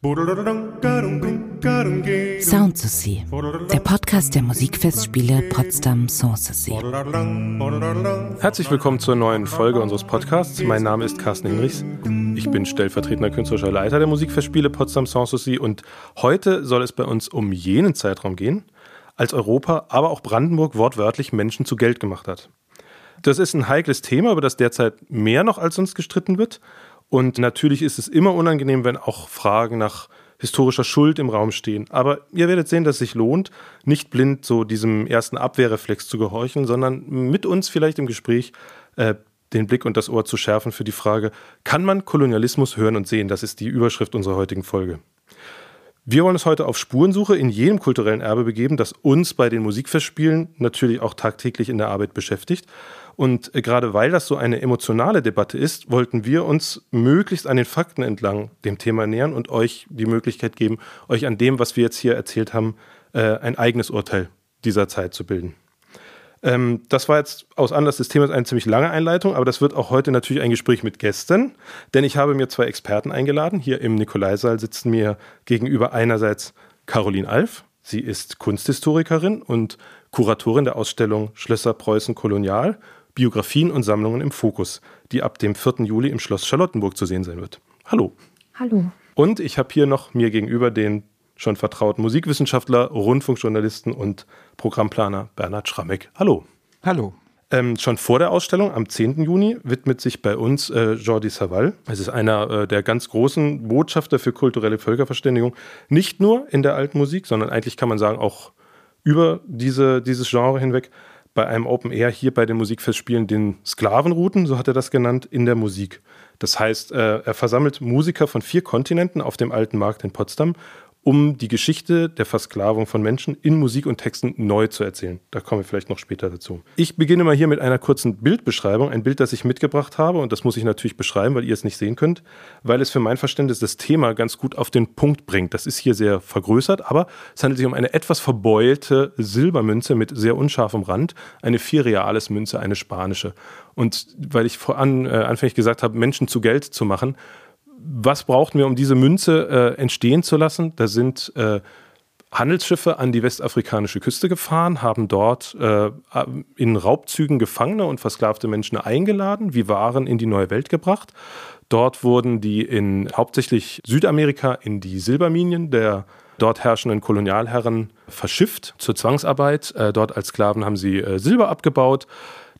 Sound der Podcast der Musikfestspiele Potsdam Sanssouci. Herzlich willkommen zur neuen Folge unseres Podcasts. Mein Name ist Carsten Hinrichs. Ich bin stellvertretender künstlerischer Leiter der Musikfestspiele Potsdam Sanssouci und heute soll es bei uns um jenen Zeitraum gehen, als Europa, aber auch Brandenburg wortwörtlich Menschen zu Geld gemacht hat. Das ist ein heikles Thema, über das derzeit mehr noch als sonst gestritten wird. Und natürlich ist es immer unangenehm, wenn auch Fragen nach historischer Schuld im Raum stehen. Aber ihr werdet sehen, dass es sich lohnt, nicht blind so diesem ersten Abwehrreflex zu gehorchen, sondern mit uns vielleicht im Gespräch äh, den Blick und das Ohr zu schärfen für die Frage, kann man Kolonialismus hören und sehen? Das ist die Überschrift unserer heutigen Folge. Wir wollen uns heute auf Spurensuche in jedem kulturellen Erbe begeben, das uns bei den Musikfestspielen natürlich auch tagtäglich in der Arbeit beschäftigt. Und äh, gerade weil das so eine emotionale Debatte ist, wollten wir uns möglichst an den Fakten entlang dem Thema nähern und euch die Möglichkeit geben, euch an dem, was wir jetzt hier erzählt haben, äh, ein eigenes Urteil dieser Zeit zu bilden. Ähm, das war jetzt aus Anlass des Themas eine ziemlich lange Einleitung, aber das wird auch heute natürlich ein Gespräch mit Gästen, denn ich habe mir zwei Experten eingeladen. Hier im Nikolaisaal sitzen mir gegenüber einerseits Caroline Alf. Sie ist Kunsthistorikerin und Kuratorin der Ausstellung Schlösser Preußen Kolonial Biografien und Sammlungen im Fokus, die ab dem 4. Juli im Schloss Charlottenburg zu sehen sein wird. Hallo. Hallo. Und ich habe hier noch mir gegenüber den schon vertrauten Musikwissenschaftler, Rundfunkjournalisten und Programmplaner Bernhard Schrammeck. Hallo. Hallo. Ähm, schon vor der Ausstellung am 10. Juni widmet sich bei uns äh, Jordi Savall. Es ist einer äh, der ganz großen Botschafter für kulturelle Völkerverständigung. Nicht nur in der alten Musik, sondern eigentlich kann man sagen auch über diese, dieses Genre hinweg bei einem Open Air hier bei den Musikfestspielen den Sklavenrouten, so hat er das genannt, in der Musik. Das heißt, äh, er versammelt Musiker von vier Kontinenten auf dem alten Markt in Potsdam um die Geschichte der Versklavung von Menschen in Musik und Texten neu zu erzählen. Da kommen wir vielleicht noch später dazu. Ich beginne mal hier mit einer kurzen Bildbeschreibung, ein Bild, das ich mitgebracht habe und das muss ich natürlich beschreiben, weil ihr es nicht sehen könnt, weil es für mein Verständnis das Thema ganz gut auf den Punkt bringt. Das ist hier sehr vergrößert, aber es handelt sich um eine etwas verbeulte Silbermünze mit sehr unscharfem Rand, eine vier reales Münze, eine spanische. Und weil ich voran äh, anfänglich gesagt habe, Menschen zu Geld zu machen, was brauchten wir, um diese Münze äh, entstehen zu lassen? Da sind äh, Handelsschiffe an die westafrikanische Küste gefahren, haben dort äh, in Raubzügen Gefangene und versklavte Menschen eingeladen, wie Waren in die neue Welt gebracht. Dort wurden die in hauptsächlich Südamerika in die Silberminen der dort herrschenden Kolonialherren verschifft zur Zwangsarbeit. Äh, dort als Sklaven haben sie äh, Silber abgebaut.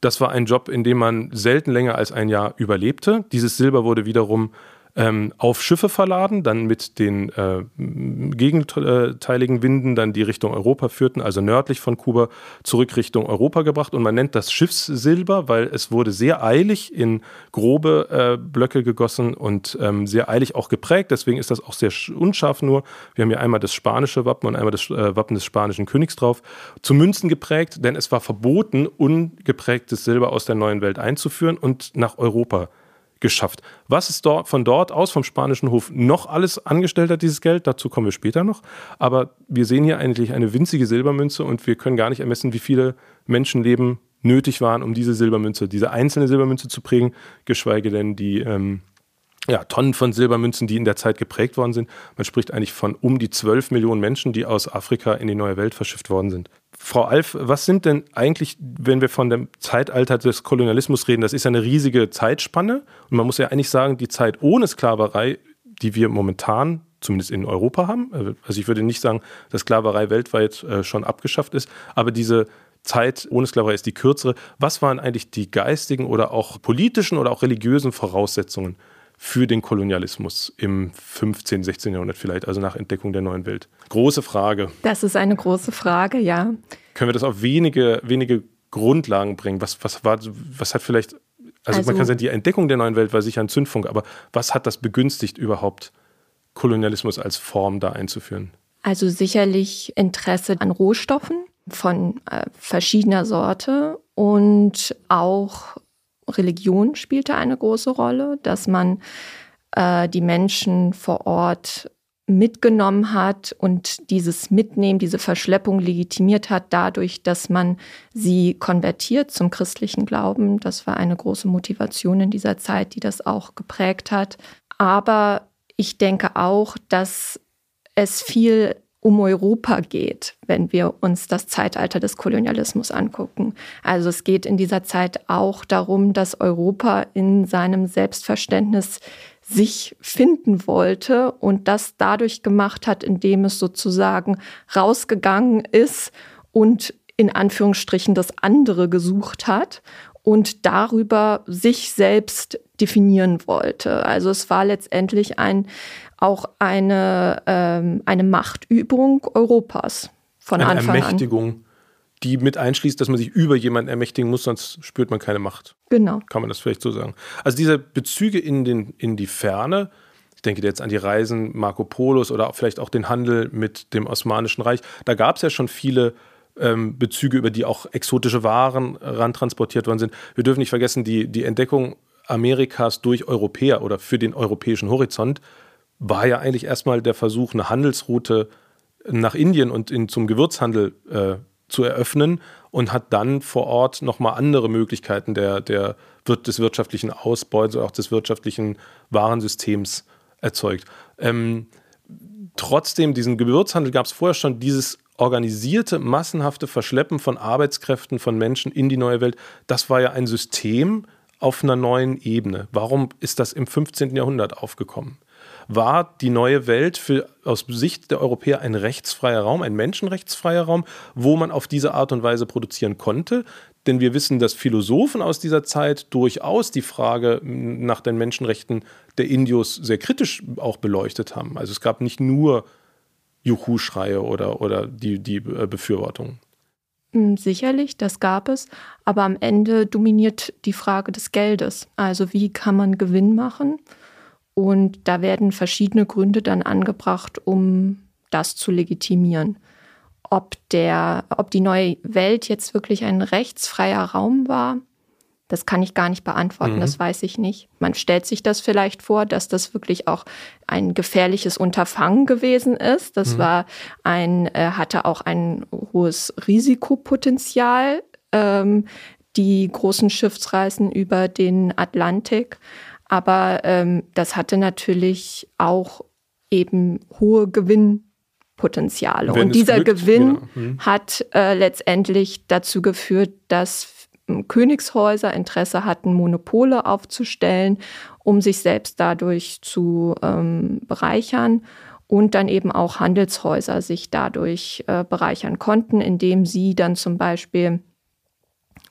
Das war ein Job, in dem man selten länger als ein Jahr überlebte. Dieses Silber wurde wiederum ähm, auf Schiffe verladen, dann mit den äh, gegenteiligen Winden dann die Richtung Europa führten, also nördlich von Kuba zurück Richtung Europa gebracht. Und man nennt das Schiffssilber, weil es wurde sehr eilig in grobe äh, Blöcke gegossen und ähm, sehr eilig auch geprägt. Deswegen ist das auch sehr unscharf nur. Wir haben hier einmal das spanische Wappen und einmal das äh, Wappen des spanischen Königs drauf. Zu Münzen geprägt, denn es war verboten, ungeprägtes Silber aus der neuen Welt einzuführen und nach Europa zu geschafft. Was es dort, von dort aus, vom spanischen Hof, noch alles angestellt hat, dieses Geld, dazu kommen wir später noch. Aber wir sehen hier eigentlich eine winzige Silbermünze und wir können gar nicht ermessen, wie viele Menschenleben nötig waren, um diese Silbermünze, diese einzelne Silbermünze zu prägen, geschweige denn die ähm, ja, Tonnen von Silbermünzen, die in der Zeit geprägt worden sind. Man spricht eigentlich von um die 12 Millionen Menschen, die aus Afrika in die neue Welt verschifft worden sind. Frau Alf, was sind denn eigentlich, wenn wir von dem Zeitalter des Kolonialismus reden, das ist ja eine riesige Zeitspanne und man muss ja eigentlich sagen, die Zeit ohne Sklaverei, die wir momentan zumindest in Europa haben, also ich würde nicht sagen, dass Sklaverei weltweit äh, schon abgeschafft ist, aber diese Zeit ohne Sklaverei ist die kürzere. Was waren eigentlich die geistigen oder auch politischen oder auch religiösen Voraussetzungen für den Kolonialismus im 15., 16. Jahrhundert vielleicht, also nach Entdeckung der neuen Welt? Große Frage. Das ist eine große Frage, ja. Können wir das auf wenige, wenige Grundlagen bringen? Was, was, war, was hat vielleicht, also, also man kann sagen, die Entdeckung der neuen Welt war sicher ein Zündfunk, aber was hat das begünstigt überhaupt, Kolonialismus als Form da einzuführen? Also sicherlich Interesse an Rohstoffen von äh, verschiedener Sorte und auch Religion spielte eine große Rolle, dass man äh, die Menschen vor Ort mitgenommen hat und dieses Mitnehmen, diese Verschleppung legitimiert hat, dadurch, dass man sie konvertiert zum christlichen Glauben. Das war eine große Motivation in dieser Zeit, die das auch geprägt hat. Aber ich denke auch, dass es viel um Europa geht, wenn wir uns das Zeitalter des Kolonialismus angucken. Also es geht in dieser Zeit auch darum, dass Europa in seinem Selbstverständnis sich finden wollte und das dadurch gemacht hat, indem es sozusagen rausgegangen ist und in Anführungsstrichen das andere gesucht hat und darüber sich selbst definieren wollte. Also es war letztendlich ein, auch eine, ähm, eine Machtübung Europas von eine Anfang Ermächtigung, an. die mit einschließt, dass man sich über jemanden ermächtigen muss, sonst spürt man keine Macht. Genau. Kann man das vielleicht so sagen. Also diese Bezüge in, den, in die Ferne, ich denke jetzt an die Reisen Marco Polos oder vielleicht auch den Handel mit dem Osmanischen Reich, da gab es ja schon viele ähm, Bezüge, über die auch exotische Waren rantransportiert worden sind. Wir dürfen nicht vergessen, die, die Entdeckung Amerikas durch Europäer oder für den europäischen Horizont war ja eigentlich erstmal der Versuch, eine Handelsroute nach Indien und in, zum Gewürzhandel äh, zu eröffnen und hat dann vor Ort nochmal andere Möglichkeiten der, der, des wirtschaftlichen Ausbeutes auch des wirtschaftlichen Warensystems erzeugt. Ähm, trotzdem, diesen Gewürzhandel gab es vorher schon, dieses organisierte, massenhafte Verschleppen von Arbeitskräften, von Menschen in die neue Welt, das war ja ein System auf einer neuen Ebene. Warum ist das im 15. Jahrhundert aufgekommen? War die neue Welt für, aus Sicht der Europäer ein rechtsfreier Raum, ein menschenrechtsfreier Raum, wo man auf diese Art und Weise produzieren konnte? Denn wir wissen, dass Philosophen aus dieser Zeit durchaus die Frage nach den Menschenrechten der Indios sehr kritisch auch beleuchtet haben. Also es gab nicht nur Juhu-Schreie oder, oder die, die äh, Befürwortung? Hm, sicherlich, das gab es, aber am Ende dominiert die Frage des Geldes. Also wie kann man Gewinn machen? Und da werden verschiedene Gründe dann angebracht, um das zu legitimieren. Ob, der, ob die neue Welt jetzt wirklich ein rechtsfreier Raum war, das kann ich gar nicht beantworten, mhm. das weiß ich nicht. Man stellt sich das vielleicht vor, dass das wirklich auch ein gefährliches Unterfangen gewesen ist. Das mhm. war ein, äh, hatte auch ein hohes Risikopotenzial, ähm, die großen Schiffsreisen über den Atlantik. Aber ähm, das hatte natürlich auch eben hohe Gewinnpotenziale. Wenn Und dieser glückt, Gewinn ja. mhm. hat äh, letztendlich dazu geführt, dass Königshäuser Interesse hatten, Monopole aufzustellen, um sich selbst dadurch zu ähm, bereichern und dann eben auch Handelshäuser sich dadurch äh, bereichern konnten, indem sie dann zum Beispiel,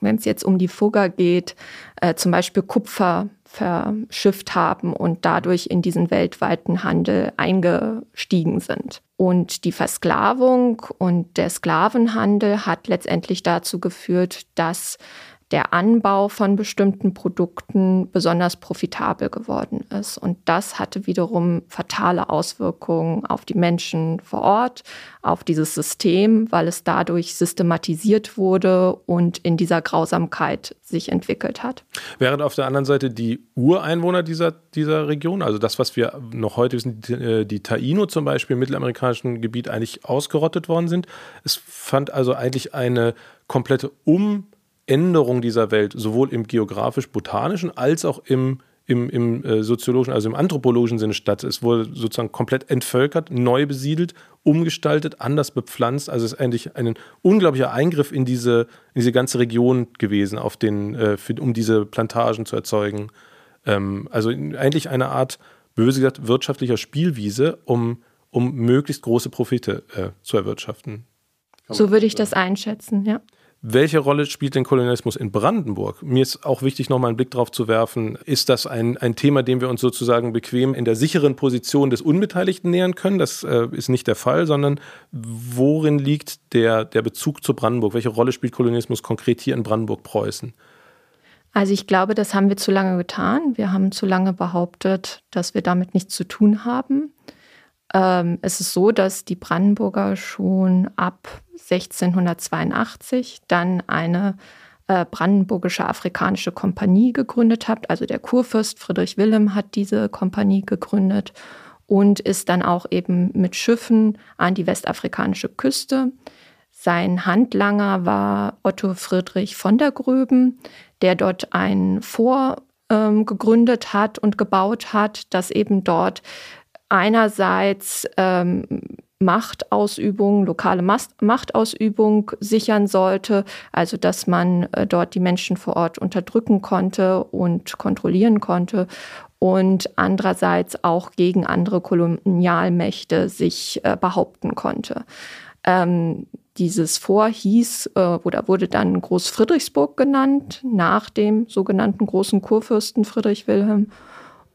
wenn es jetzt um die Fugger geht, äh, zum Beispiel Kupfer verschifft haben und dadurch in diesen weltweiten Handel eingestiegen sind. Und die Versklavung und der Sklavenhandel hat letztendlich dazu geführt, dass der Anbau von bestimmten Produkten besonders profitabel geworden ist. Und das hatte wiederum fatale Auswirkungen auf die Menschen vor Ort, auf dieses System, weil es dadurch systematisiert wurde und in dieser Grausamkeit sich entwickelt hat. Während auf der anderen Seite die Ureinwohner dieser, dieser Region, also das, was wir noch heute wissen, die, äh, Taino zum Beispiel im mittelamerikanischen Gebiet eigentlich ausgerottet worden sind. Es fand also eigentlich eine komplette Um- Änderung dieser Welt sowohl im geografisch-botanischen als auch im, im, im äh, soziologischen, also im anthropologischen Sinne statt. Es wurde sozusagen komplett entvölkert, neu besiedelt, umgestaltet, anders bepflanzt. Also es ist eigentlich ein unglaublicher Eingriff in diese, in diese ganze Region gewesen, auf den, äh, für, um diese Plantagen zu erzeugen. Ähm, also eigentlich eine Art, böse gesagt, wirtschaftlicher Spielwiese, um, um möglichst große Profite äh, zu erwirtschaften. So würde ich das einschätzen, ja. Welche Rolle spielt denn Kolonialismus in Brandenburg? Mir ist auch wichtig, nochmal einen Blick drauf zu werfen. Ist das ein, ein Thema, dem wir uns sozusagen bequem in der sicheren Position des Unbeteiligten nähern können? Das äh, ist nicht der Fall, sondern worin liegt der, der Bezug zu Brandenburg? Welche Rolle spielt Kolonialismus konkret hier in Brandenburg-Preußen? Also ich glaube, das haben wir zu lange getan. Wir haben zu lange behauptet, dass wir damit nichts zu tun haben. Ähm, es ist so, dass die Brandenburger schon ab 1682 dann eine äh, brandenburgische afrikanische Kompanie gegründet hat. Also der Kurfürst Friedrich Wilhelm hat diese Kompanie gegründet und ist dann auch eben mit Schiffen an die westafrikanische Küste. Sein Handlanger war Otto Friedrich von der Gröben, der dort ein Fort ähm, gegründet hat und gebaut hat, das eben dort einerseits ähm, Machtausübung, lokale Machtausübung sichern sollte, also dass man äh, dort die Menschen vor Ort unterdrücken konnte und kontrollieren konnte und andererseits auch gegen andere Kolonialmächte sich äh, behaupten konnte. Ähm, dieses Fort hieß äh, oder wurde dann Großfriedrichsburg genannt, nach dem sogenannten großen Kurfürsten Friedrich Wilhelm.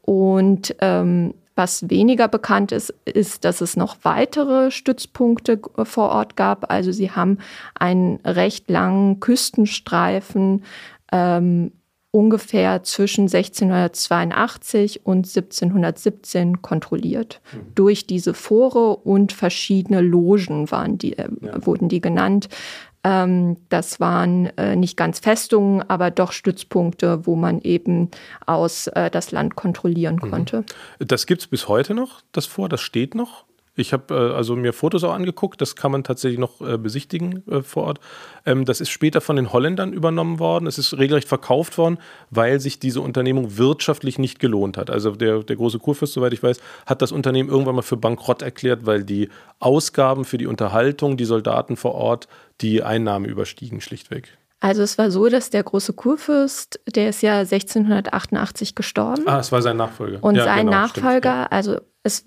Und ähm, was weniger bekannt ist, ist, dass es noch weitere Stützpunkte vor Ort gab. Also sie haben einen recht langen Küstenstreifen ähm, ungefähr zwischen 1682 und 1717 kontrolliert. Mhm. Durch diese Fore und verschiedene Logen waren die, äh, ja. wurden die genannt. Ähm, das waren äh, nicht ganz Festungen, aber doch Stützpunkte, wo man eben aus äh, das Land kontrollieren mhm. konnte. Das gibt es bis heute noch, das Vor, das steht noch? Ich habe äh, also mir Fotos auch angeguckt, das kann man tatsächlich noch äh, besichtigen äh, vor Ort. Ähm, das ist später von den Holländern übernommen worden. Es ist regelrecht verkauft worden, weil sich diese Unternehmung wirtschaftlich nicht gelohnt hat. Also der, der große Kurfürst, soweit ich weiß, hat das Unternehmen irgendwann mal für bankrott erklärt, weil die Ausgaben für die Unterhaltung, die Soldaten vor Ort, die Einnahmen überstiegen schlichtweg. Also es war so, dass der große Kurfürst, der ist ja 1688 gestorben. Ah, es war sein Nachfolger. Und ja, sein genau, Nachfolger, stimmt, ja. also es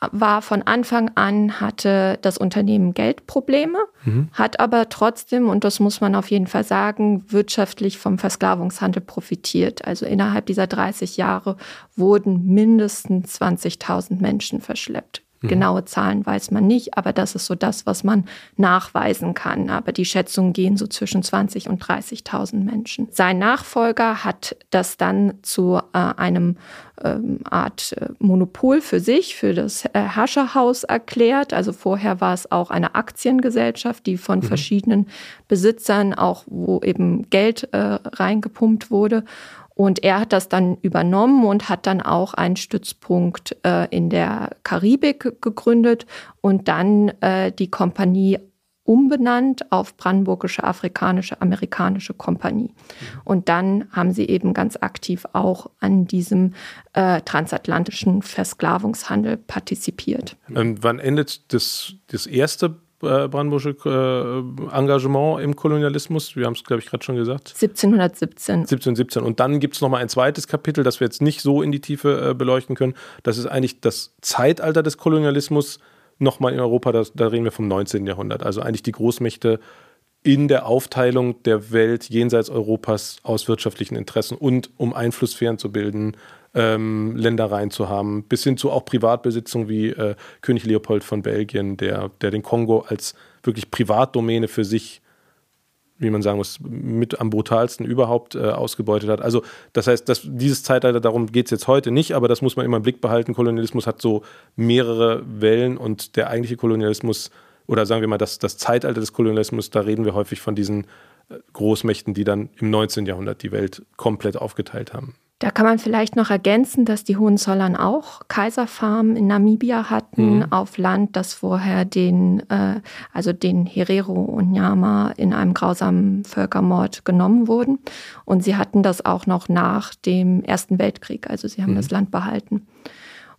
war von Anfang an, hatte das Unternehmen Geldprobleme, mhm. hat aber trotzdem, und das muss man auf jeden Fall sagen, wirtschaftlich vom Versklavungshandel profitiert. Also innerhalb dieser 30 Jahre wurden mindestens 20.000 Menschen verschleppt. Mhm. Genaue Zahlen weiß man nicht, aber das ist so das, was man nachweisen kann. Aber die Schätzungen gehen so zwischen 20 und 30.000 Menschen. Sein Nachfolger hat das dann zu äh, einem ähm, Art äh, Monopol für sich, für das äh, Herrscherhaus erklärt. Also vorher war es auch eine Aktiengesellschaft, die von mhm. verschiedenen Besitzern auch, wo eben Geld äh, reingepumpt wurde. Und er hat das dann übernommen und hat dann auch einen Stützpunkt äh, in der Karibik gegründet und dann äh, die Kompanie umbenannt auf Brandenburgische Afrikanische Amerikanische Kompanie. Und dann haben sie eben ganz aktiv auch an diesem äh, transatlantischen Versklavungshandel partizipiert. Ähm, wann endet das, das erste brandenburgische äh, Engagement im Kolonialismus. Wir haben es, glaube ich, gerade schon gesagt. 1717. 1717. Und dann gibt es nochmal ein zweites Kapitel, das wir jetzt nicht so in die Tiefe äh, beleuchten können. Das ist eigentlich das Zeitalter des Kolonialismus nochmal in Europa. Da, da reden wir vom 19. Jahrhundert. Also eigentlich die Großmächte in der Aufteilung der Welt jenseits Europas aus wirtschaftlichen Interessen und um Einflusssphären zu bilden, ähm, Ländereien zu haben, bis hin zu auch Privatbesitzung wie äh, König Leopold von Belgien, der, der den Kongo als wirklich Privatdomäne für sich, wie man sagen muss, mit am brutalsten überhaupt äh, ausgebeutet hat. Also das heißt, dass dieses Zeitalter, darum geht es jetzt heute nicht, aber das muss man immer im Blick behalten. Kolonialismus hat so mehrere Wellen und der eigentliche Kolonialismus oder sagen wir mal, das, das Zeitalter des Kolonialismus, da reden wir häufig von diesen äh, Großmächten, die dann im 19. Jahrhundert die Welt komplett aufgeteilt haben. Da kann man vielleicht noch ergänzen, dass die Hohenzollern auch Kaiserfarmen in Namibia hatten, mhm. auf Land, das vorher den, äh, also den Herero und Nyama in einem grausamen Völkermord genommen wurden. Und sie hatten das auch noch nach dem Ersten Weltkrieg, also sie haben mhm. das Land behalten.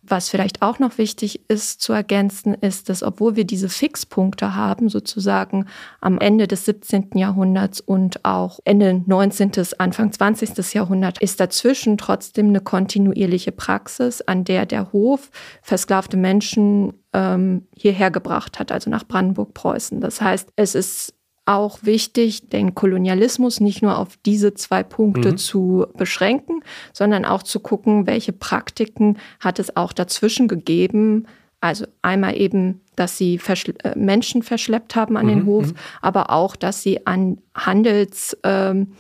Was vielleicht auch noch wichtig ist zu ergänzen, ist, dass obwohl wir diese Fixpunkte haben, sozusagen am Ende des 17. Jahrhunderts und auch Ende 19., Anfang 20. Jahrhundert, ist dazwischen trotzdem eine kontinuierliche Praxis, an der der Hof versklavte Menschen ähm, hierher gebracht hat, also nach Brandenburg-Preußen. Das heißt, es ist auch wichtig, den Kolonialismus nicht nur auf diese zwei Punkte mhm. zu beschränken, sondern auch zu gucken, welche Praktiken hat es auch dazwischen gegeben. Also einmal eben, dass sie Verschle äh, Menschen verschleppt haben an mhm. den Hof, mhm. aber auch, dass sie an Handelsprodukten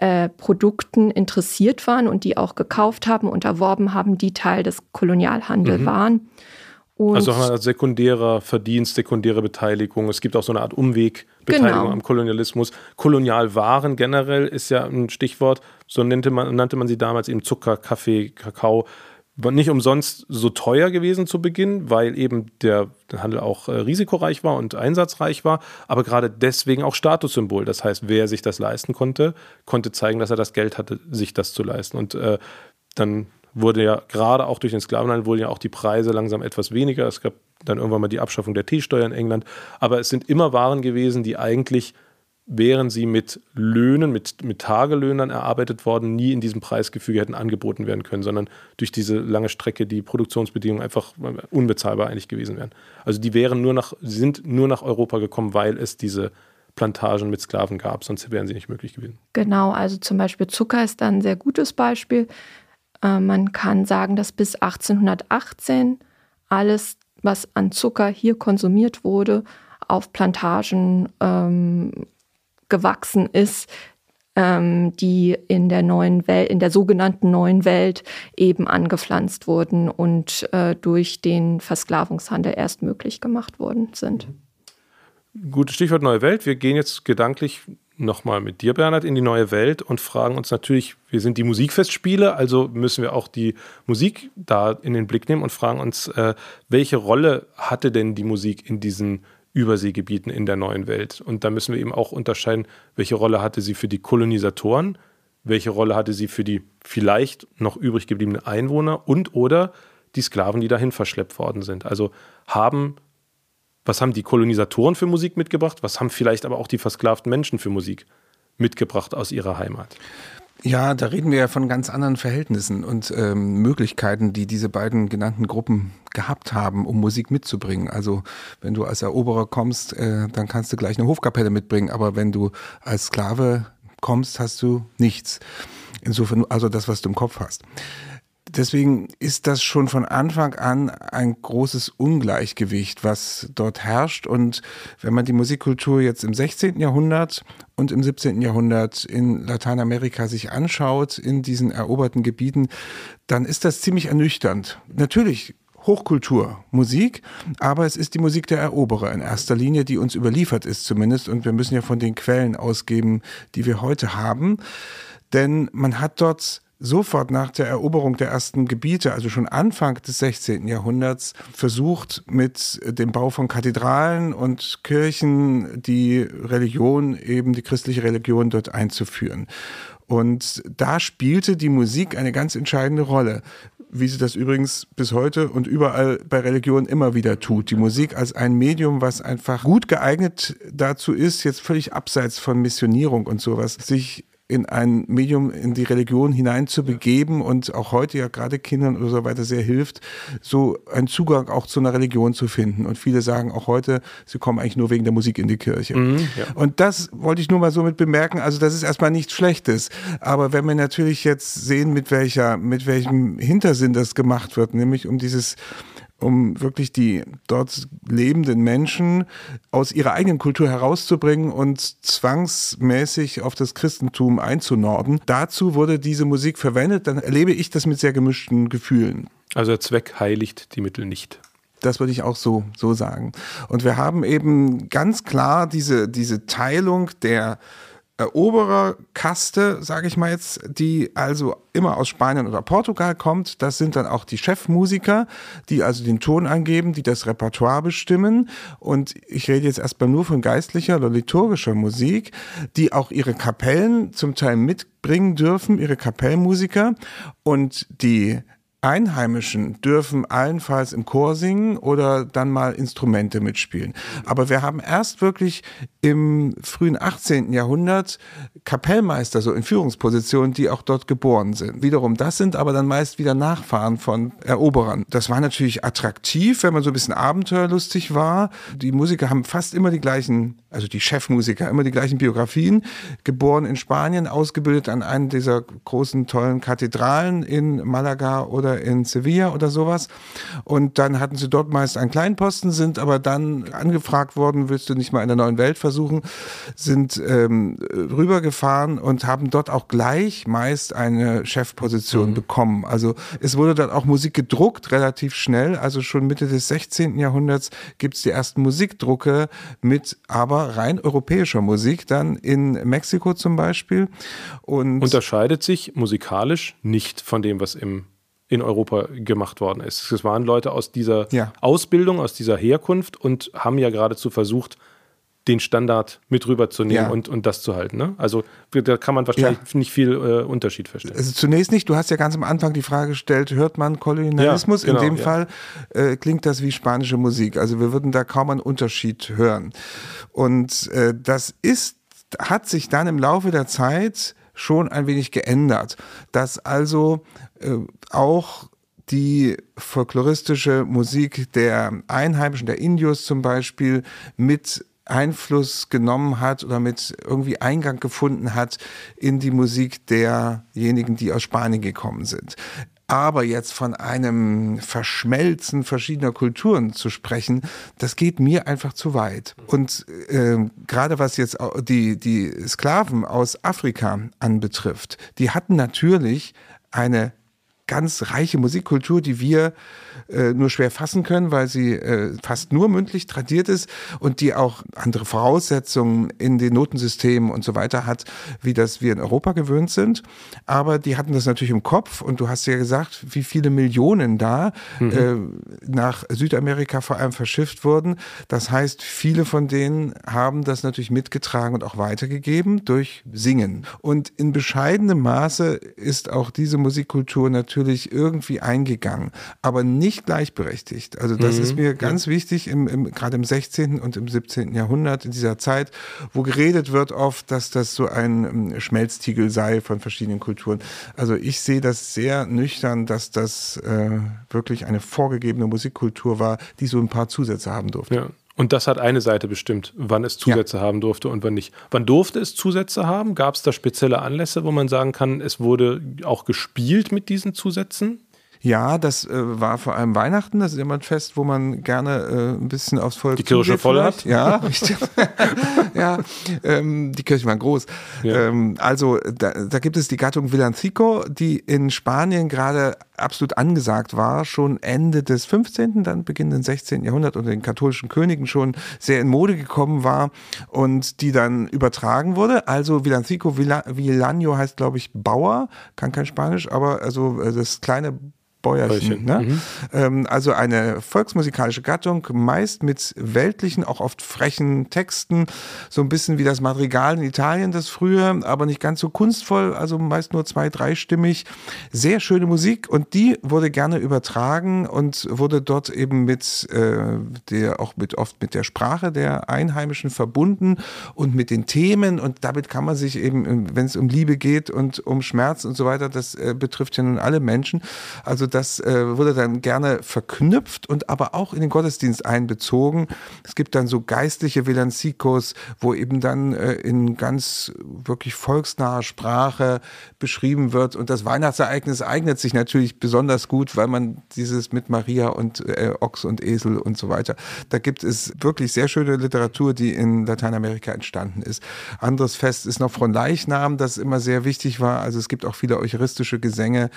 ähm, äh, interessiert waren und die auch gekauft haben und erworben haben, die Teil des Kolonialhandels mhm. waren. Und also sekundärer Verdienst, sekundäre Beteiligung. Es gibt auch so eine Art Umwegbeteiligung genau. am Kolonialismus. Kolonialwaren generell ist ja ein Stichwort. So nannte man, nannte man sie damals eben Zucker, Kaffee, Kakao. War nicht umsonst so teuer gewesen zu Beginn, weil eben der Handel auch äh, risikoreich war und einsatzreich war, aber gerade deswegen auch Statussymbol. Das heißt, wer sich das leisten konnte, konnte zeigen, dass er das Geld hatte, sich das zu leisten. Und äh, dann wurde ja gerade auch durch den Sklavenhandel wurden ja auch die Preise langsam etwas weniger. Es gab dann irgendwann mal die Abschaffung der Teesteuer in England. Aber es sind immer Waren gewesen, die eigentlich, wären sie mit Löhnen, mit, mit Tagelöhnern erarbeitet worden, nie in diesem Preisgefüge hätten angeboten werden können, sondern durch diese lange Strecke die Produktionsbedingungen einfach unbezahlbar eigentlich gewesen wären. Also die wären nur nach, sind nur nach Europa gekommen, weil es diese Plantagen mit Sklaven gab, sonst wären sie nicht möglich gewesen. Genau, also zum Beispiel Zucker ist da ein sehr gutes Beispiel. Äh, man kann sagen, dass bis 1818 alles was an Zucker hier konsumiert wurde, auf Plantagen ähm, gewachsen ist, ähm, die in der neuen Welt, in der sogenannten neuen Welt eben angepflanzt wurden und äh, durch den Versklavungshandel erst möglich gemacht worden sind. Gutes Stichwort neue Welt. Wir gehen jetzt gedanklich nochmal mit dir, Bernhard, in die neue Welt und fragen uns natürlich, wir sind die Musikfestspiele, also müssen wir auch die Musik da in den Blick nehmen und fragen uns, äh, welche Rolle hatte denn die Musik in diesen Überseegebieten in der neuen Welt? Und da müssen wir eben auch unterscheiden, welche Rolle hatte sie für die Kolonisatoren, welche Rolle hatte sie für die vielleicht noch übrig gebliebenen Einwohner und oder die Sklaven, die dahin verschleppt worden sind. Also haben was haben die Kolonisatoren für Musik mitgebracht? Was haben vielleicht aber auch die versklavten Menschen für Musik mitgebracht aus ihrer Heimat? Ja, da reden wir ja von ganz anderen Verhältnissen und ähm, Möglichkeiten, die diese beiden genannten Gruppen gehabt haben, um Musik mitzubringen. Also wenn du als Eroberer kommst, äh, dann kannst du gleich eine Hofkapelle mitbringen, aber wenn du als Sklave kommst, hast du nichts. Insofern, also das, was du im Kopf hast deswegen ist das schon von Anfang an ein großes Ungleichgewicht, was dort herrscht. Und wenn man die Musikkultur jetzt im 16. Jahrhundert und im 17. Jahrhundert in Lateinamerika sich anschaut, in diesen eroberten Gebieten, dann ist das ziemlich ernüchternd. Natürlich Hochkultur, Musik, aber es ist die Musik der Eroberer in erster Linie, die uns überliefert ist zumindest. Und wir müssen ja von den Quellen ausgeben, die wir heute haben. Denn man hat dort sofort nach der Eroberung der ersten Gebiete, also schon Anfang des 16. Jahrhunderts, versucht mit dem Bau von Kathedralen und Kirchen die Religion, eben die christliche Religion dort einzuführen. Und da spielte die Musik eine ganz entscheidende Rolle wie sie das übrigens bis heute und überall bei Religion immer wieder tut. Die Musik als ein Medium, was einfach gut geeignet dazu ist, jetzt völlig abseits von Missionierung und sowas, sich in ein Medium, in die Religion hineinzubegeben und auch heute ja gerade Kindern oder so weiter sehr hilft, so einen Zugang auch zu einer Religion zu finden. Und viele sagen auch heute, sie kommen eigentlich nur wegen der Musik in die Kirche. Mhm, ja. Und das wollte ich nur mal so mit bemerken. Also das ist erstmal nichts Schlechtes. Aber wenn wir natürlich jetzt sehen, mit welcher, mit welchem Hintersinn das gemacht wird, nämlich um dieses um wirklich die dort lebenden Menschen aus ihrer eigenen Kultur herauszubringen und zwangsmäßig auf das Christentum einzunorden. Dazu wurde diese Musik verwendet. Dann erlebe ich das mit sehr gemischten Gefühlen. Also der Zweck heiligt die Mittel nicht. Das würde ich auch so, so sagen. Und wir haben eben ganz klar diese, diese Teilung der Erobererkaste, sage ich mal jetzt, die also immer aus Spanien oder Portugal kommt. Das sind dann auch die Chefmusiker, die also den Ton angeben, die das Repertoire bestimmen. Und ich rede jetzt erstmal nur von geistlicher oder liturgischer Musik, die auch ihre Kapellen zum Teil mitbringen dürfen, ihre Kapellmusiker. Und die Einheimischen dürfen allenfalls im Chor singen oder dann mal Instrumente mitspielen. Aber wir haben erst wirklich im frühen 18. Jahrhundert Kapellmeister so in Führungspositionen, die auch dort geboren sind. Wiederum, das sind aber dann meist wieder Nachfahren von Eroberern. Das war natürlich attraktiv, wenn man so ein bisschen abenteuerlustig war. Die Musiker haben fast immer die gleichen, also die Chefmusiker, immer die gleichen Biografien. Geboren in Spanien, ausgebildet an einer dieser großen, tollen Kathedralen in Malaga oder oder in Sevilla oder sowas. Und dann hatten sie dort meist einen kleinen Posten, sind aber dann angefragt worden, willst du nicht mal in der neuen Welt versuchen, sind ähm, rübergefahren und haben dort auch gleich meist eine Chefposition mhm. bekommen. Also es wurde dann auch Musik gedruckt, relativ schnell. Also schon Mitte des 16. Jahrhunderts gibt es die ersten Musikdrucke mit aber rein europäischer Musik, dann in Mexiko zum Beispiel. Und Unterscheidet sich musikalisch nicht von dem, was im in Europa gemacht worden ist. Es waren Leute aus dieser ja. Ausbildung, aus dieser Herkunft und haben ja geradezu versucht, den Standard mit rüberzunehmen Ja. und, und das zu halten. Ne? Also da kann man wahrscheinlich Ja. nicht viel äh, Unterschied feststellen. Also zunächst nicht, du hast ja ganz am Anfang die Frage gestellt, hört man Kolonialismus? Ja, genau, In dem. Fall äh, klingt das wie spanische Musik. Also wir würden da kaum einen Unterschied hören. Und äh, das ist, hat sich dann im Laufe der Zeit schon ein wenig geändert. Dass also äh, auch die folkloristische Musik der Einheimischen, der Indios zum Beispiel, mit Einfluss genommen hat oder mit irgendwie Eingang gefunden hat in die Musik derjenigen, die aus Spanien gekommen sind. Aber jetzt von einem Verschmelzen verschiedener Kulturen zu sprechen, das geht mir einfach zu weit. Und äh, gerade was jetzt die, die Sklaven aus Afrika anbetrifft, die hatten natürlich eine ganz reiche Musikkultur, die wir äh, nur schwer fassen können, weil sie äh, fast nur mündlich tradiert ist und die auch andere Voraussetzungen in den Notensystemen und so weiter hat, wie das wir in Europa gewöhnt sind. Aber die hatten das natürlich im Kopf und du hast ja gesagt, wie viele Millionen da äh, nach Südamerika vor allem verschifft wurden. Das heißt, viele von denen haben das natürlich mitgetragen und auch weitergegeben durch Singen. Und in bescheidenem Maße ist auch diese Musikkultur natürlich irgendwie eingegangen, aber nicht gleichberechtigt. Also das ist mir ganz wichtig, im, im, gerade im 16. und im 17. Jahrhundert, in dieser Zeit, wo geredet wird oft, dass das so ein ähm, Schmelztiegel sei von verschiedenen Kulturen. Also ich sehe das sehr nüchtern, dass das äh, wirklich eine vorgegebene Musikkultur war, die so ein paar Zusätze haben durfte. Ja. Und das hat eine Seite bestimmt, wann es Zusätze haben durfte und wann nicht. Wann durfte es Zusätze haben? Gab es da spezielle Anlässe, wo man sagen kann, es wurde auch gespielt mit diesen Zusätzen? Ja, das äh, war vor allem Weihnachten. Das ist immer ein Fest, wo man gerne äh, ein bisschen aufs Volk Die Kirche voll hat. Ja, richtig. ja, ähm, die Kirchen waren groß. Ja. Ähm, also da, da gibt es die Gattung Villancico, die in Spanien gerade absolut angesagt war, schon Ende des 15., dann Beginn des 16. Jahrhundert unter den katholischen Königen schon sehr in Mode gekommen war und die dann übertragen wurde. Also Villancico Villa, Villaño heißt, glaube ich, Bauer, kann kein Spanisch, aber also äh, das kleine Bäuerchen. Ne? Ähm, also eine volksmusikalische Gattung, meist mit weltlichen, auch oft frechen Texten, so ein bisschen wie das Madrigal in Italien, das frühe, aber nicht ganz so kunstvoll, also meist nur zwei-, dreistimmig. Sehr schöne Musik und die wurde gerne übertragen und wurde dort eben mit äh, der, auch mit oft mit der Sprache der Einheimischen verbunden und mit den Themen und damit kann man sich eben, wenn es um Liebe geht und um Schmerz und so weiter, das äh, betrifft ja nun alle Menschen. Also das äh, wurde dann gerne verknüpft und aber auch in den Gottesdienst einbezogen. Es gibt dann so geistliche Villancicos, wo eben dann äh, in ganz wirklich volksnaher Sprache beschrieben wird. Und das Weihnachtsereignis eignet sich natürlich besonders gut, weil man dieses mit Maria und äh, Ochs und Esel und so weiter. Da gibt es wirklich sehr schöne Literatur, die in Lateinamerika entstanden ist. Anderes Fest ist noch von Leichnam, das immer sehr wichtig war. Also es gibt auch viele eucharistische Gesänge,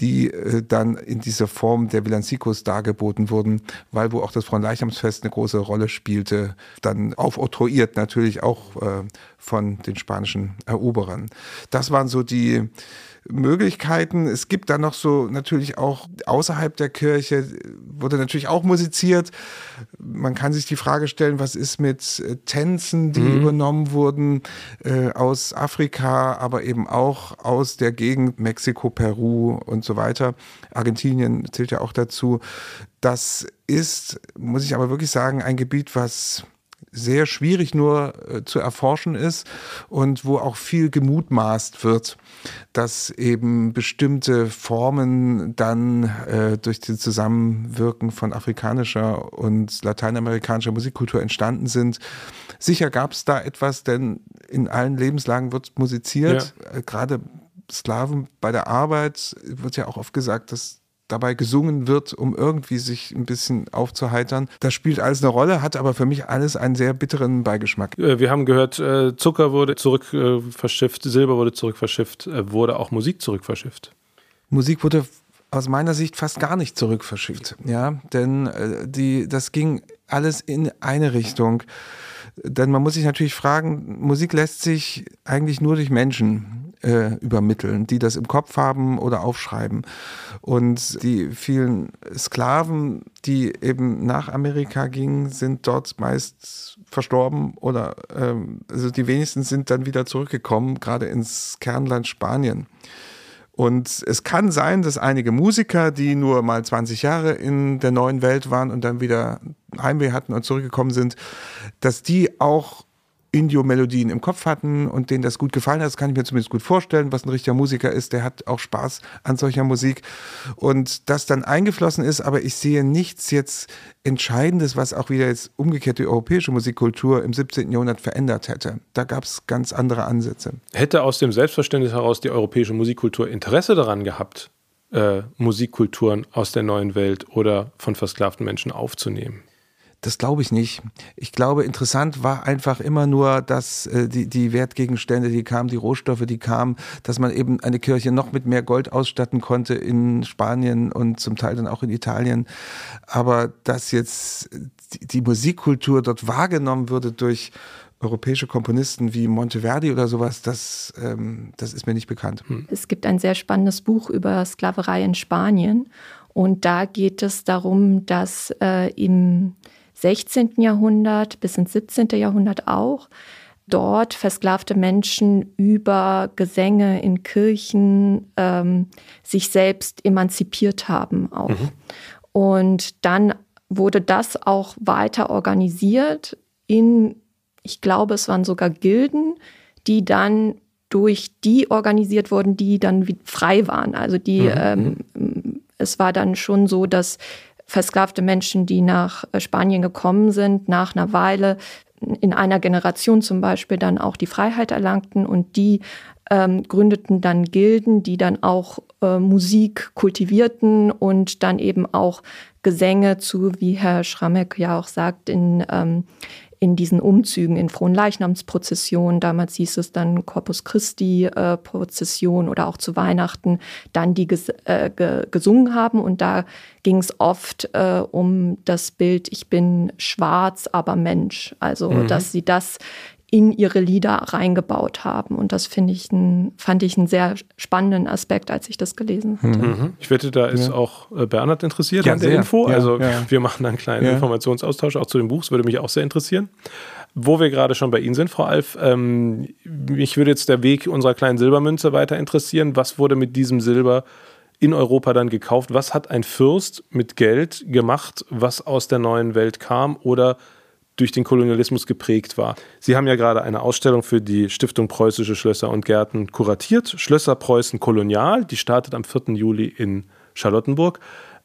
die äh, dann in dieser Form der Villancicos dargeboten wurden, weil wo auch das Fronleichnamsfest eine große Rolle spielte, dann aufoktroyiert natürlich auch äh, von den spanischen Eroberern. Das waren so die Möglichkeiten. Es gibt dann noch so natürlich auch außerhalb der Kirche wurde natürlich auch musiziert. Man kann sich die Frage stellen, was ist mit äh, Tänzen, die übernommen wurden äh, aus Afrika, aber eben auch aus der Gegend Mexiko, Peru und so weiter. Argentinien zählt ja auch dazu. Das ist, muss ich aber wirklich sagen, ein Gebiet, was sehr schwierig nur äh, zu erforschen ist und wo auch viel gemutmaßt wird, dass eben bestimmte Formen dann äh, durch das Zusammenwirken von afrikanischer und lateinamerikanischer Musikkultur entstanden sind. Sicher gab es da etwas, denn in allen Lebenslagen wird musiziert. Äh, Gerade Sklaven bei der Arbeit wird ja auch oft gesagt, dass dabei gesungen wird, um irgendwie sich ein bisschen aufzuheitern. Das spielt alles eine Rolle, hat aber für mich alles einen sehr bitteren Beigeschmack. Äh, Wir haben gehört, äh, Zucker wurde zurück äh, verschifft, Silber wurde zurück verschifft, äh, wurde auch Musik zurück verschifft. Musik wurde aus meiner Sicht fast gar nicht zurückverschifft, ja, denn die, das ging alles in eine Richtung. Denn man muss sich natürlich fragen, Musik lässt sich eigentlich nur durch Menschen äh, übermitteln, die das im Kopf haben oder aufschreiben. Und die vielen Sklaven, die eben nach Amerika gingen, sind dort meist verstorben oder ähm, also die wenigsten sind dann wieder zurückgekommen, gerade ins Kernland Spanien. Und es kann sein, dass einige Musiker, die nur mal 20 Jahre in der neuen Welt waren und dann wieder Heimweh hatten und zurückgekommen sind, dass die auch Indio-Melodien im Kopf hatten und denen das gut gefallen hat. Das kann ich mir zumindest gut vorstellen, was ein richtiger Musiker ist. Der hat auch Spaß an solcher Musik. Und das dann eingeflossen ist, aber ich sehe nichts jetzt Entscheidendes, was auch wieder jetzt umgekehrt die europäische Musikkultur im 17. Jahrhundert verändert hätte. Da gab es ganz andere Ansätze. Hätte aus dem Selbstverständnis heraus die europäische Musikkultur Interesse daran gehabt, äh, Musikkulturen aus der neuen Welt oder von versklavten Menschen aufzunehmen? Das glaube ich nicht. Ich glaube, interessant war einfach immer nur, dass äh, die, die Wertgegenstände, die kamen, die Rohstoffe, die kamen, dass man eben eine Kirche noch mit mehr Gold ausstatten konnte in Spanien und zum Teil dann auch in Italien. Aber dass jetzt die, die Musikkultur dort wahrgenommen würde durch europäische Komponisten wie Monteverdi oder sowas, das, ähm, das ist mir nicht bekannt. Hm. Es gibt ein sehr spannendes Buch über Sklaverei in Spanien. Und da geht es darum, dass äh, im 16. Jahrhundert bis ins 17. Jahrhundert auch dort versklavte Menschen über Gesänge in Kirchen ähm, sich selbst emanzipiert haben auch. Mhm. Und dann wurde das auch weiter organisiert in, ich glaube, es waren sogar Gilden, die dann durch die organisiert wurden, die dann frei waren. Also die, mhm. ähm, es war dann schon so, dass versklavte Menschen, die nach äh, Spanien gekommen sind, nach einer Weile in einer Generation zum Beispiel dann auch die Freiheit erlangten und die ähm, gründeten dann Gilden, die dann auch äh, Musik kultivierten und dann eben auch Gesänge zu, wie Herr Schrammeck ja auch sagt, in ähm, in diesen Umzügen, in Fronleichnamsprozessionen, damals hieß es dann Corpus Christi-Prozession äh, oder auch zu Weihnachten, dann die ges äh, ge gesungen haben. Und da ging es oft äh, um das Bild, ich bin schwarz, aber Mensch. Also, mhm. dass sie das in ihre Lieder reingebaut haben. Und das finde ich ein, fand ich einen sehr spannenden Aspekt, als ich das gelesen hatte. Mhm. mhm. Ich wette, da ist ja. auch äh, Bernhard interessiert ja, an der sehr. Info. Ja, also wir machen einen kleinen Informationsaustausch auch zu dem Buch. Das würde mich auch sehr interessieren. Wo wir gerade schon bei Ihnen sind, Frau Alf, ähm, mich würde jetzt der Weg unserer kleinen Silbermünze weiter interessieren. Was wurde mit diesem Silber in Europa dann gekauft? Was hat ein Fürst mit Geld gemacht, was aus der neuen Welt kam oder durch den Kolonialismus geprägt war. Sie haben ja gerade eine Ausstellung für die Stiftung Preußische Schlösser und Gärten kuratiert. Schlösser Preußen Kolonial, die startet am 4. Juli in Charlottenburg.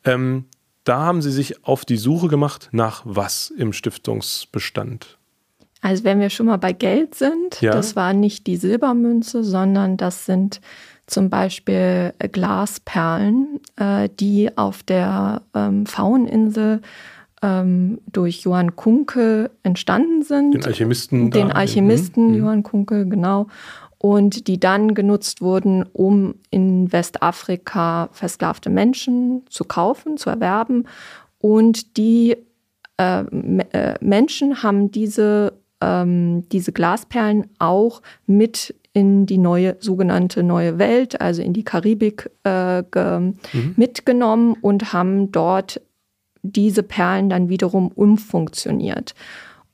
Ähm, da haben Sie sich auf die Suche gemacht nach was im Stiftungsbestand? Also wenn wir schon mal bei Geld sind, ja. das war nicht die Silbermünze, sondern das sind zum Beispiel Glasperlen, äh, die auf der ähm, Fauninsel ähm, durch Johann Kunke entstanden sind. Den Alchemisten. Den Alchemisten mhm. Johann Kunke, genau. Und die dann genutzt wurden, um in Westafrika versklavte Menschen zu kaufen, zu erwerben. Und die äh, äh, Menschen haben diese, ähm, diese Glasperlen auch mit in die neue sogenannte neue Welt, also in die Karibik äh, mhm. mitgenommen und haben dort diese Perlen dann wiederum umfunktioniert.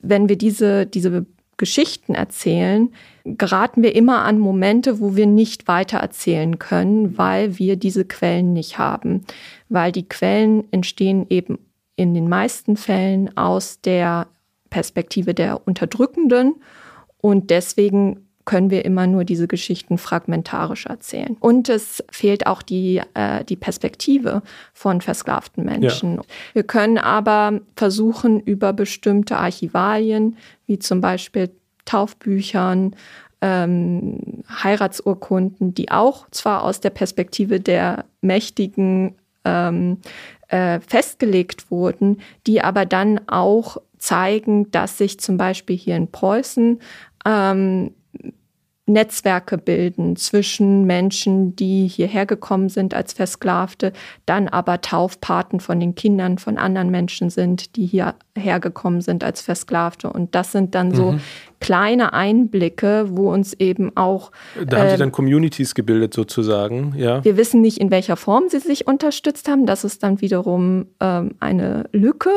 Wenn wir diese, diese Geschichten erzählen, geraten wir immer an Momente, wo wir nicht weiter erzählen können, weil wir diese Quellen nicht haben. Weil die Quellen entstehen eben in den meisten Fällen aus der Perspektive der Unterdrückenden und deswegen können wir immer nur diese Geschichten fragmentarisch erzählen. Und es fehlt auch die, äh, die Perspektive von versklavten Menschen. Ja. Wir können aber versuchen, über bestimmte Archivalien, wie zum Beispiel Taufbüchern, ähm, Heiratsurkunden, die auch zwar aus der Perspektive der Mächtigen ähm, äh, festgelegt wurden, die aber dann auch zeigen, dass sich zum Beispiel hier in Preußen ähm, Netzwerke bilden zwischen Menschen, die hierher gekommen sind als Versklavte, dann aber Taufpaten von den Kindern von anderen Menschen sind, die hierher gekommen sind als Versklavte. Und das sind dann so mhm. kleine Einblicke, wo uns eben auch. Da haben äh, Sie dann Communities gebildet sozusagen, ja. Wir wissen nicht, in welcher Form sie sich unterstützt haben. Das ist dann wiederum ähm, eine Lücke,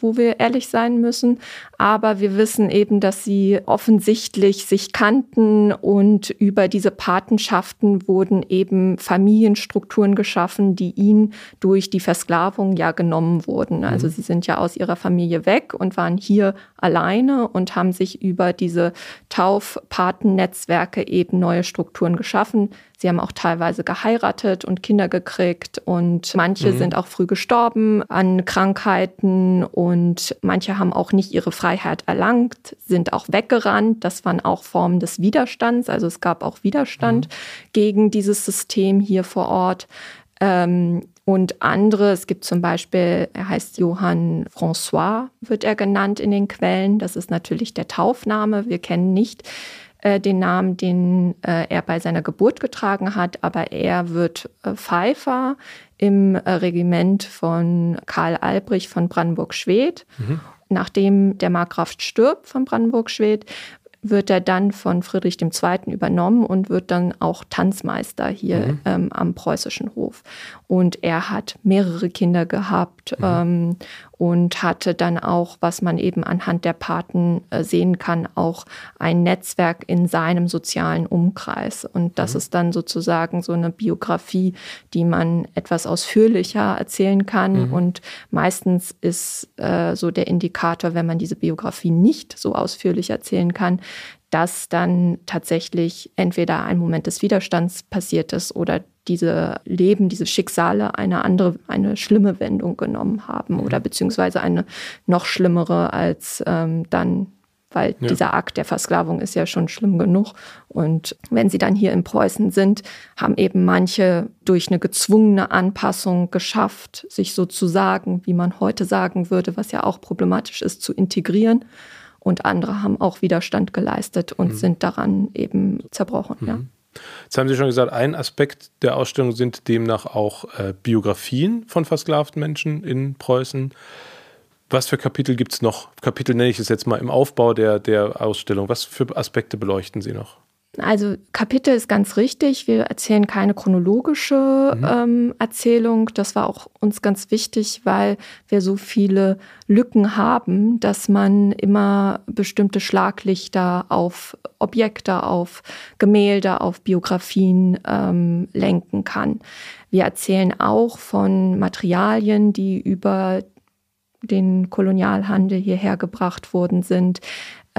wo wir ehrlich sein müssen. Aber wir wissen eben, dass sie offensichtlich sich kannten und über diese Patenschaften wurden eben Familienstrukturen geschaffen, die ihnen durch die Versklavung ja genommen wurden. Also mhm. sie sind ja aus ihrer Familie weg und waren hier alleine und haben sich über diese Taufpatennetzwerke eben neue Strukturen geschaffen. Sie haben auch teilweise geheiratet und Kinder gekriegt und manche mhm. sind auch früh gestorben an Krankheiten und manche haben auch nicht ihre Freiheit erlangt, sind auch weggerannt. Das waren auch Formen des Widerstands. Also es gab auch Widerstand mhm. gegen dieses System hier vor Ort. Ähm, und andere, es gibt zum Beispiel, er heißt Johann François, wird er genannt in den Quellen. Das ist natürlich der Taufname. Wir kennen nicht äh, den Namen, den äh, er bei seiner Geburt getragen hat, aber er wird äh, Pfeifer im äh, Regiment von Karl Albrecht von Brandenburg-Schwedt. Mhm. Nachdem der Markgraf stirbt von Brandenburg-Schwedt, wird er dann von Friedrich II. übernommen und wird dann auch Tanzmeister hier mhm. ähm, am preußischen Hof. Und er hat mehrere Kinder gehabt mhm. ähm, und hatte dann auch, was man eben anhand der Paten äh, sehen kann, auch ein Netzwerk in seinem sozialen Umkreis. Und das mhm. ist dann sozusagen so eine Biografie, die man etwas ausführlicher erzählen kann. Mhm. Und meistens ist äh, so der Indikator, wenn man diese Biografie nicht so ausführlich erzählen kann, dass dann tatsächlich entweder ein Moment des Widerstands passiert ist oder diese Leben, diese Schicksale eine andere, eine schlimme Wendung genommen haben mhm. oder beziehungsweise eine noch schlimmere als ähm, dann, weil ja. dieser Akt der Versklavung ist ja schon schlimm genug. Und wenn sie dann hier in Preußen sind, haben eben manche durch eine gezwungene Anpassung geschafft, sich sozusagen, wie man heute sagen würde, was ja auch problematisch ist, zu integrieren und andere haben auch Widerstand geleistet und mhm. sind daran eben zerbrochen. Mhm. Ja. Jetzt haben Sie schon gesagt, ein Aspekt der Ausstellung sind demnach auch äh, Biografien von versklavten Menschen in Preußen. Was für Kapitel gibt es noch? Kapitel nenne ich es jetzt mal im Aufbau der, der Ausstellung. Was für Aspekte beleuchten Sie noch? Also Kapitel ist ganz richtig. Wir erzählen keine chronologische mhm. ähm, Erzählung. Das war auch uns ganz wichtig, weil wir so viele Lücken haben, dass man immer bestimmte Schlaglichter auf Objekte, auf Gemälde, auf Biografien ähm, lenken kann. Wir erzählen auch von Materialien, die über den Kolonialhandel hierher gebracht worden sind.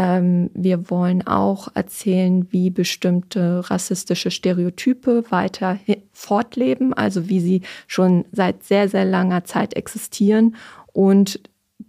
Ähm, wir wollen auch erzählen, wie bestimmte rassistische Stereotype weiter fortleben, also wie sie schon seit sehr, sehr langer Zeit existieren und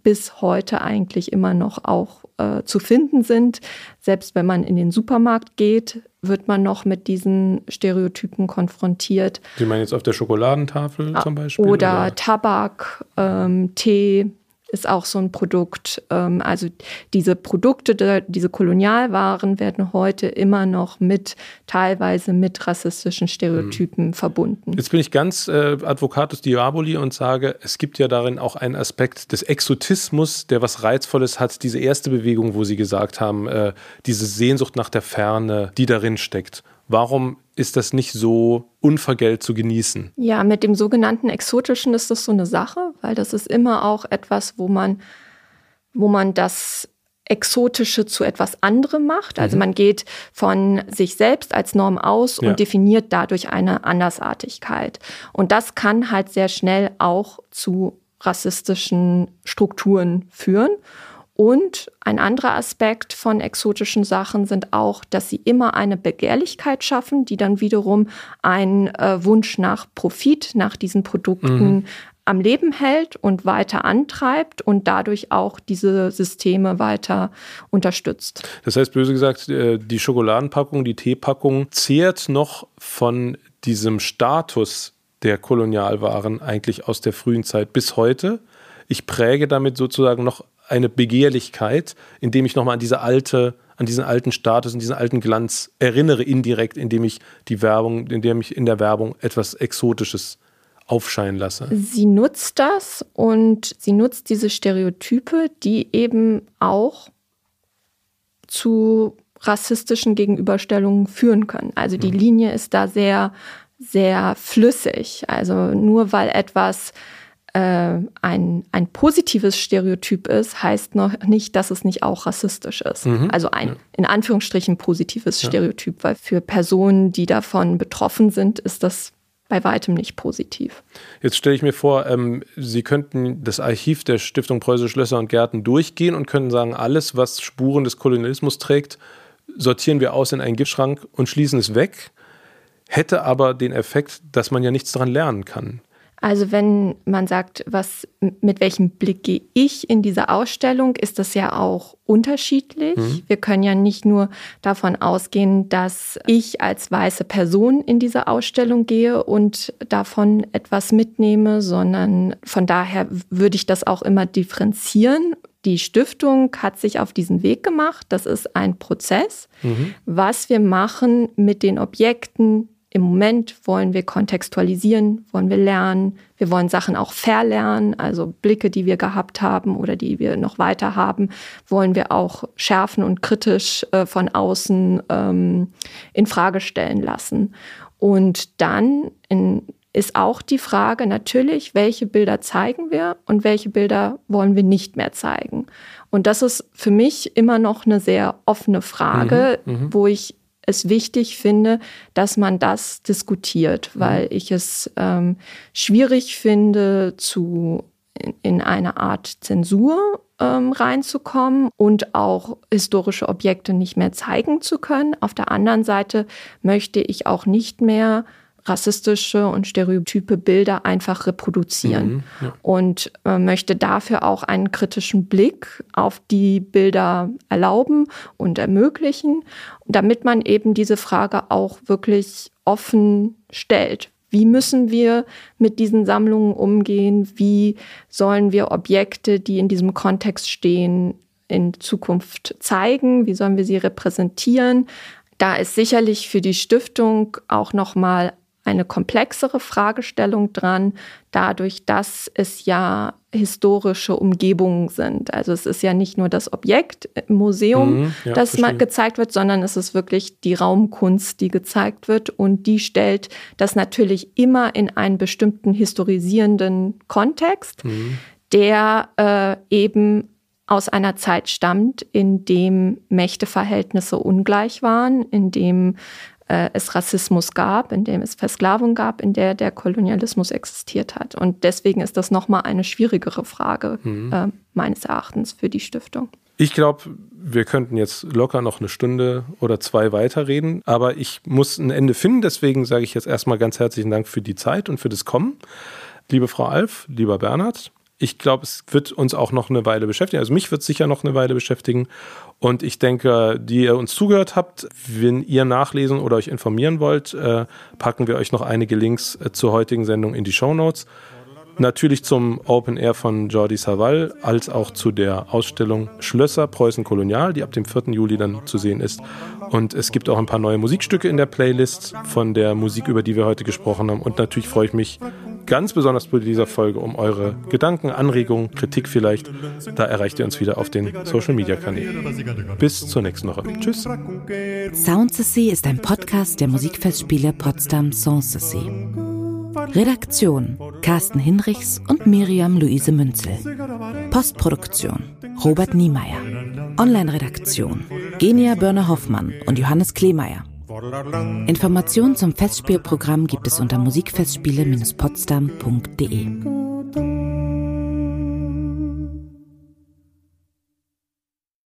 bis heute eigentlich immer noch auch äh, zu finden sind. Selbst wenn man in den Supermarkt geht, wird man noch mit diesen Stereotypen konfrontiert. Sie meinen jetzt auf der Schokoladentafel zum Beispiel? Oder, oder? Tabak, ähm, Tee, ist auch so ein Produkt. Ähm, also diese Produkte, diese Kolonialwaren werden heute immer noch mit teilweise mit rassistischen Stereotypen mhm. verbunden. Jetzt bin ich ganz äh, Advocatus Diaboli und sage, es gibt ja darin auch einen Aspekt des Exotismus, der was Reizvolles hat. Diese erste Bewegung, wo Sie gesagt haben, äh, diese Sehnsucht nach der Ferne, die darin steckt. Warum ist das nicht so unvergällt zu genießen? Ja, mit dem sogenannten Exotischen ist das so eine Sache, weil das ist immer auch etwas, wo man, wo man das Exotische zu etwas anderem macht. Also mhm. man geht von sich selbst als Norm aus und ja. definiert dadurch eine Andersartigkeit. Und das kann halt sehr schnell auch zu rassistischen Strukturen führen. Und ein anderer Aspekt von exotischen Sachen sind auch, dass sie immer eine Begehrlichkeit schaffen, die dann wiederum einen äh, Wunsch nach Profit, nach diesen Produkten mhm. am Leben hält und weiter antreibt und dadurch auch diese Systeme weiter unterstützt. Das heißt, böse gesagt, äh, die Schokoladenpackung, die Teepackung zehrt noch von diesem Status der Kolonialwaren eigentlich aus der frühen Zeit bis heute. Ich präge damit sozusagen noch eine Begehrlichkeit, indem ich nochmal an diese alte, an diesen alten Status, an diesen alten Glanz erinnere, indirekt, indem ich die Werbung, indem ich in der Werbung etwas Exotisches aufscheinen lasse. Sie nutzt das und sie nutzt diese Stereotype, die eben auch zu rassistischen Gegenüberstellungen führen können. Also die mhm. Linie ist da sehr, sehr flüssig. Also nur weil etwas ein, ein positives Stereotyp ist, heißt noch nicht, dass es nicht auch rassistisch ist. Mhm. Also ein ja. in Anführungsstrichen positives ja. Stereotyp, weil für Personen, die davon betroffen sind, ist das bei weitem nicht positiv. Jetzt stelle ich mir vor, ähm, Sie könnten das Archiv der Stiftung Preußische Schlösser und Gärten durchgehen und könnten sagen, alles, was Spuren des Kolonialismus trägt, sortieren wir aus in einen Giftschrank und schließen es weg, hätte aber den Effekt, dass man ja nichts daran lernen kann. Also wenn man sagt, was, mit welchem Blick gehe ich in diese Ausstellung, ist das ja auch unterschiedlich. Mhm. Wir können ja nicht nur davon ausgehen, dass ich als weiße Person in diese Ausstellung gehe und davon etwas mitnehme, sondern von daher würde ich das auch immer differenzieren. Die Stiftung hat sich auf diesen Weg gemacht. Das ist ein Prozess. Mhm. Was wir machen mit den Objekten, im Moment wollen wir kontextualisieren, wollen wir lernen, wir wollen Sachen auch verlernen, also Blicke, die wir gehabt haben oder die wir noch weiter haben, wollen wir auch schärfen und kritisch äh, von außen ähm, in Frage stellen lassen. Und dann in, ist auch die Frage natürlich, welche Bilder zeigen wir und welche Bilder wollen wir nicht mehr zeigen. Und das ist für mich immer noch eine sehr offene Frage, mhm, mhm. wo ich es wichtig finde, dass man das diskutiert, mhm. weil ich es ähm, schwierig finde, zu in, in eine Art Zensur ähm, reinzukommen und auch historische Objekte nicht mehr zeigen zu können. Auf der anderen Seite möchte ich auch nicht mehr rassistische und stereotype Bilder einfach reproduzieren mhm, ja. und äh, möchte dafür auch einen kritischen Blick auf die Bilder erlauben und ermöglichen, damit man eben diese Frage auch wirklich offen stellt. Wie müssen wir mit diesen Sammlungen umgehen? Wie sollen wir Objekte, die in diesem Kontext stehen, in Zukunft zeigen? Wie sollen wir sie repräsentieren? Da ist sicherlich für die Stiftung auch nochmal eine komplexere Fragestellung dran, dadurch, dass es ja historische Umgebungen sind. Also es ist ja nicht nur das Objekt im Museum, mhm, ja, das mal gezeigt wird, sondern es ist wirklich die Raumkunst, die gezeigt wird und die stellt das natürlich immer in einen bestimmten historisierenden Kontext, mhm. der äh, eben aus einer Zeit stammt, in dem Mächteverhältnisse ungleich waren, in dem äh, es Rassismus gab, in dem es Versklavung gab, in der der Kolonialismus existiert hat. Und deswegen ist das nochmal eine schwierigere Frage mhm. äh, meines Erachtens für die Stiftung. Ich glaube, wir könnten jetzt locker noch eine Stunde oder zwei weiterreden, aber ich muss ein Ende finden. Deswegen sage ich jetzt erstmal ganz herzlichen Dank für die Zeit und für das Kommen. Liebe Frau Alf, lieber Bernhard, ich glaube, es wird uns auch noch eine Weile beschäftigen. Also mich wird es sicher noch eine Weile beschäftigen. Und ich denke, die ihr uns zugehört habt, wenn ihr nachlesen oder euch informieren wollt, äh, packen wir euch noch einige Links äh, zur heutigen Sendung in die Show Notes. Natürlich zum Open Air von Jordi Savall, als auch zu der Ausstellung Schlösser Preußen Kolonial, die ab dem 4. Juli dann zu sehen ist. Und es gibt auch ein paar neue Musikstücke in der Playlist von der Musik, über die wir heute gesprochen haben. Und natürlich freue ich mich ganz besonders bei dieser Folge um eure Gedanken, Anregungen, Kritik vielleicht. Da erreicht ihr uns wieder auf den Social Media Kanälen. Bis zur nächsten Woche. Tschüss. Soundsessy ist ein Podcast der Musikfestspiele Potsdam Sanssouci. Redaktion Carsten Hinrichs und Miriam Luise Münzel. Postproduktion Robert Niemeyer. Online-Redaktion Genia Börner-Hoffmann und Johannes Kleemeyer. Informationen zum Festspielprogramm gibt es unter musikfestspiele-potsdam.de.